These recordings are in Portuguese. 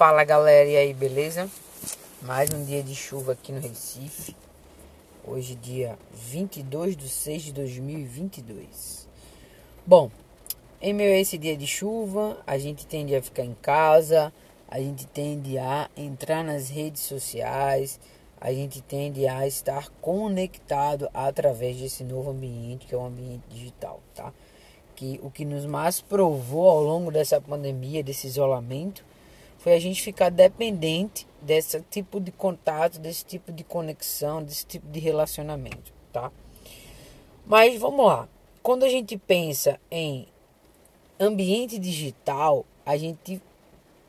Fala galera, e aí, beleza? Mais um dia de chuva aqui no Recife. Hoje, dia 22 de 6 de 2022. Bom, em meio a esse dia de chuva, a gente tende a ficar em casa, a gente tende a entrar nas redes sociais, a gente tende a estar conectado através desse novo ambiente que é o ambiente digital, tá? que o que nos mais provou ao longo dessa pandemia, desse isolamento, foi a gente ficar dependente desse tipo de contato, desse tipo de conexão, desse tipo de relacionamento, tá? Mas vamos lá. Quando a gente pensa em ambiente digital, a gente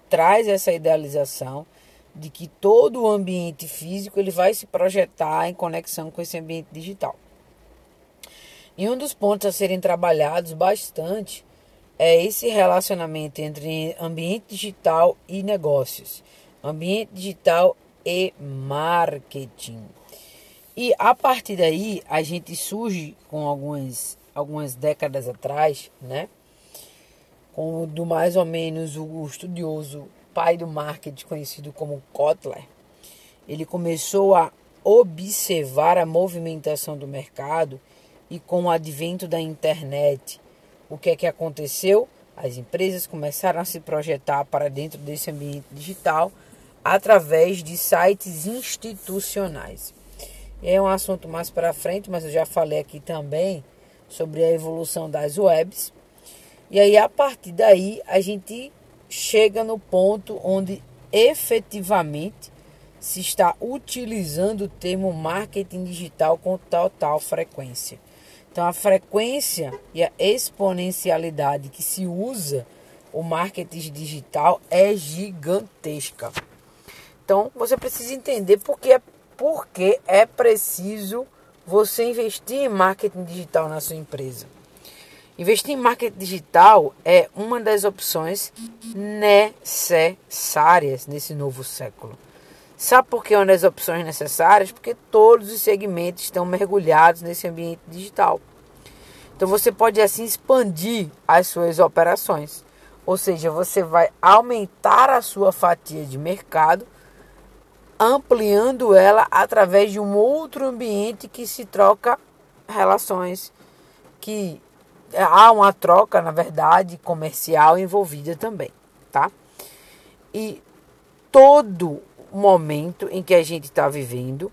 traz essa idealização de que todo o ambiente físico ele vai se projetar em conexão com esse ambiente digital. E um dos pontos a serem trabalhados bastante é esse relacionamento entre ambiente digital e negócios, ambiente digital e marketing. E a partir daí a gente surge com algumas, algumas décadas atrás, né? Com do mais ou menos o estudioso pai do marketing conhecido como Kotler. Ele começou a observar a movimentação do mercado e com o advento da internet, o que é que aconteceu? As empresas começaram a se projetar para dentro desse ambiente digital através de sites institucionais. É um assunto mais para frente, mas eu já falei aqui também sobre a evolução das webs. E aí a partir daí a gente chega no ponto onde efetivamente se está utilizando o termo marketing digital com total frequência. Então, a frequência e a exponencialidade que se usa o marketing digital é gigantesca. Então, você precisa entender por que, por que é preciso você investir em marketing digital na sua empresa. Investir em marketing digital é uma das opções necessárias nesse novo século. Sabe por que é uma das opções necessárias? Porque todos os segmentos estão mergulhados nesse ambiente digital. Então você pode assim expandir as suas operações. Ou seja, você vai aumentar a sua fatia de mercado, ampliando ela através de um outro ambiente que se troca relações, que há uma troca, na verdade, comercial envolvida também, tá? E todo momento em que a gente está vivendo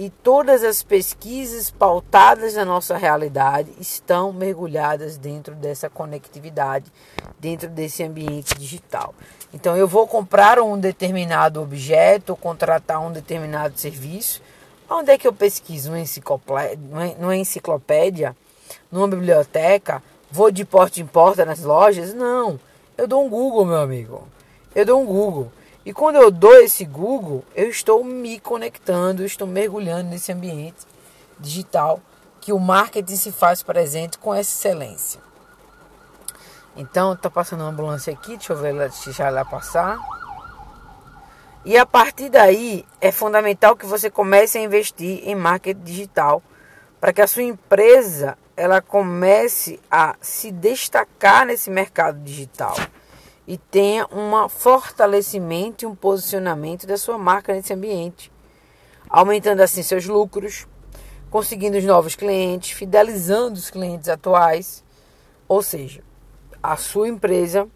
e todas as pesquisas pautadas na nossa realidade estão mergulhadas dentro dessa conectividade, dentro desse ambiente digital. Então eu vou comprar um determinado objeto, contratar um determinado serviço. Onde é que eu pesquiso? Numa enciclopédia? Numa biblioteca? Vou de porta em porta nas lojas? Não. Eu dou um Google, meu amigo. Eu dou um Google. E quando eu dou esse Google, eu estou me conectando, estou mergulhando nesse ambiente digital que o marketing se faz presente com excelência. Então, tá passando uma ambulância aqui, deixa eu ver deixa ela passar. E a partir daí, é fundamental que você comece a investir em marketing digital para que a sua empresa ela comece a se destacar nesse mercado digital e tenha um fortalecimento e um posicionamento da sua marca nesse ambiente, aumentando assim seus lucros, conseguindo novos clientes, fidelizando os clientes atuais, ou seja, a sua empresa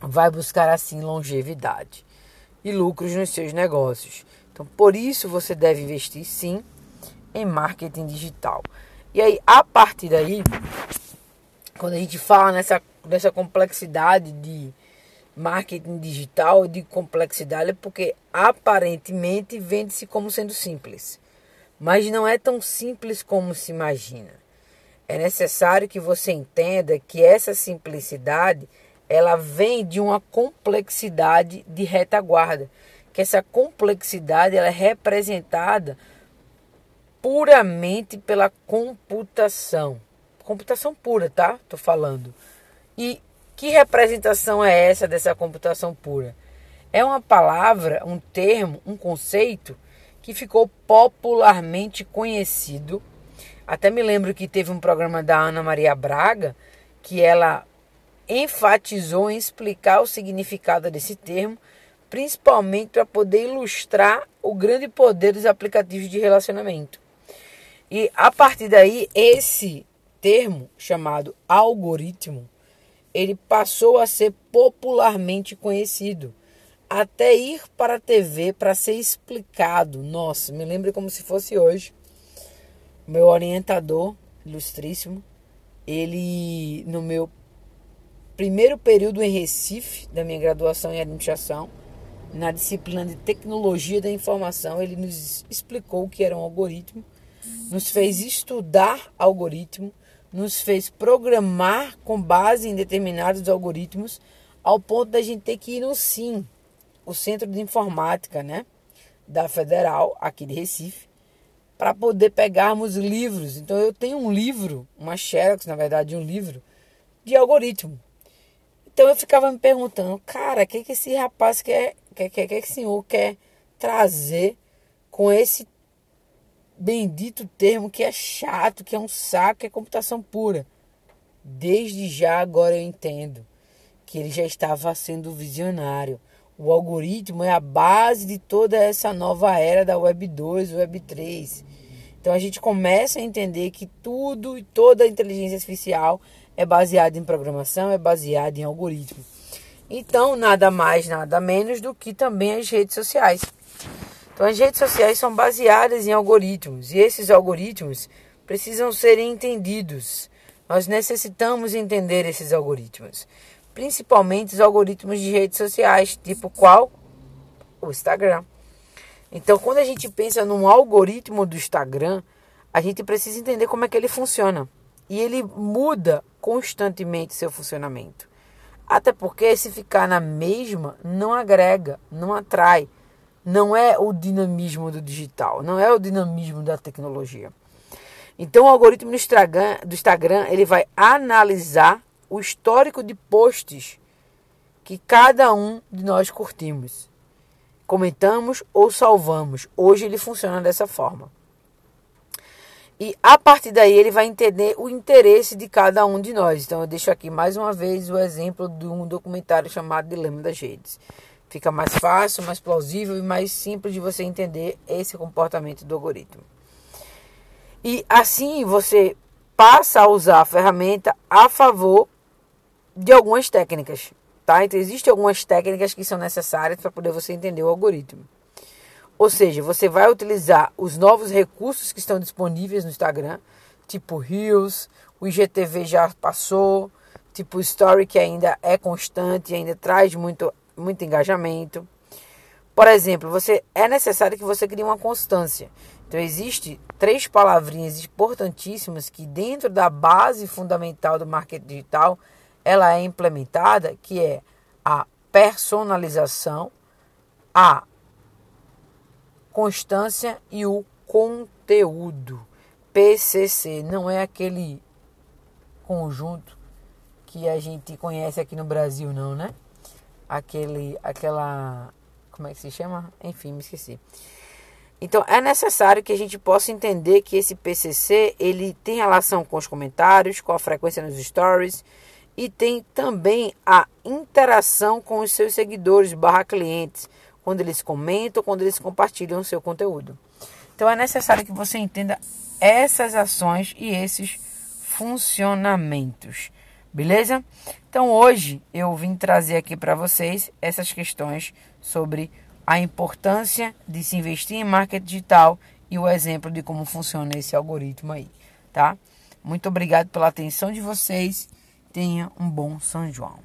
vai buscar assim longevidade e lucros nos seus negócios. Então, por isso você deve investir sim em marketing digital. E aí, a partir daí, quando a gente fala nessa dessa complexidade de marketing digital, de complexidade, é porque aparentemente vende-se como sendo simples. Mas não é tão simples como se imagina. É necessário que você entenda que essa simplicidade ela vem de uma complexidade de retaguarda, que essa complexidade ela é representada puramente pela computação. Computação pura, tá? Tô falando. E que representação é essa dessa computação pura? É uma palavra, um termo, um conceito que ficou popularmente conhecido. Até me lembro que teve um programa da Ana Maria Braga que ela enfatizou em explicar o significado desse termo, principalmente para poder ilustrar o grande poder dos aplicativos de relacionamento. E a partir daí, esse termo chamado algoritmo, ele passou a ser popularmente conhecido, até ir para a TV para ser explicado. Nossa, me lembro como se fosse hoje. Meu orientador, ilustríssimo, ele no meu primeiro período em Recife, da minha graduação em administração, na disciplina de tecnologia da informação, ele nos explicou o que era um algoritmo, nos fez estudar algoritmo, nos fez programar com base em determinados algoritmos, ao ponto da gente ter que ir no SIM, o Centro de Informática, né, da Federal, aqui de Recife, para poder pegarmos livros. Então eu tenho um livro, uma xerox, na verdade, um livro de algoritmo. Então eu ficava me perguntando, cara, o que, que esse rapaz quer, quer, que esse senhor quer trazer com esse bendito termo que é chato, que é um saco, que é computação pura. Desde já agora eu entendo que ele já estava sendo visionário. O algoritmo é a base de toda essa nova era da Web 2, Web 3. Então a gente começa a entender que tudo e toda a inteligência artificial é baseada em programação, é baseada em algoritmo. Então, nada mais, nada menos do que também as redes sociais. Então, as redes sociais são baseadas em algoritmos e esses algoritmos precisam ser entendidos. Nós necessitamos entender esses algoritmos, principalmente os algoritmos de redes sociais, tipo qual? O Instagram. Então, quando a gente pensa num algoritmo do Instagram, a gente precisa entender como é que ele funciona. E ele muda constantemente seu funcionamento. Até porque se ficar na mesma, não agrega, não atrai. Não é o dinamismo do digital, não é o dinamismo da tecnologia. Então o algoritmo do Instagram, do Instagram ele vai analisar o histórico de posts que cada um de nós curtimos, comentamos ou salvamos. Hoje ele funciona dessa forma. E a partir daí ele vai entender o interesse de cada um de nós. Então eu deixo aqui mais uma vez o exemplo de um documentário chamado Dilema das Redes. Fica mais fácil, mais plausível e mais simples de você entender esse comportamento do algoritmo. E assim você passa a usar a ferramenta a favor de algumas técnicas, tá? Então existem algumas técnicas que são necessárias para poder você entender o algoritmo. Ou seja, você vai utilizar os novos recursos que estão disponíveis no Instagram, tipo Reels, o IGTV já passou, tipo Story que ainda é constante, ainda traz muito, muito engajamento. Por exemplo, você é necessário que você crie uma constância. Então existe três palavrinhas importantíssimas que dentro da base fundamental do marketing digital ela é implementada, que é a personalização, a constância e o conteúdo. PCC não é aquele conjunto que a gente conhece aqui no Brasil, não, né? Aquele, aquela, como é que se chama? Enfim, me esqueci. Então é necessário que a gente possa entender que esse PCC ele tem relação com os comentários, com a frequência nos stories e tem também a interação com os seus seguidores/clientes quando eles comentam, quando eles compartilham o seu conteúdo. Então é necessário que você entenda essas ações e esses funcionamentos. Beleza? Então hoje eu vim trazer aqui para vocês essas questões sobre a importância de se investir em marketing digital e o exemplo de como funciona esse algoritmo aí, tá? Muito obrigado pela atenção de vocês. Tenha um bom São João.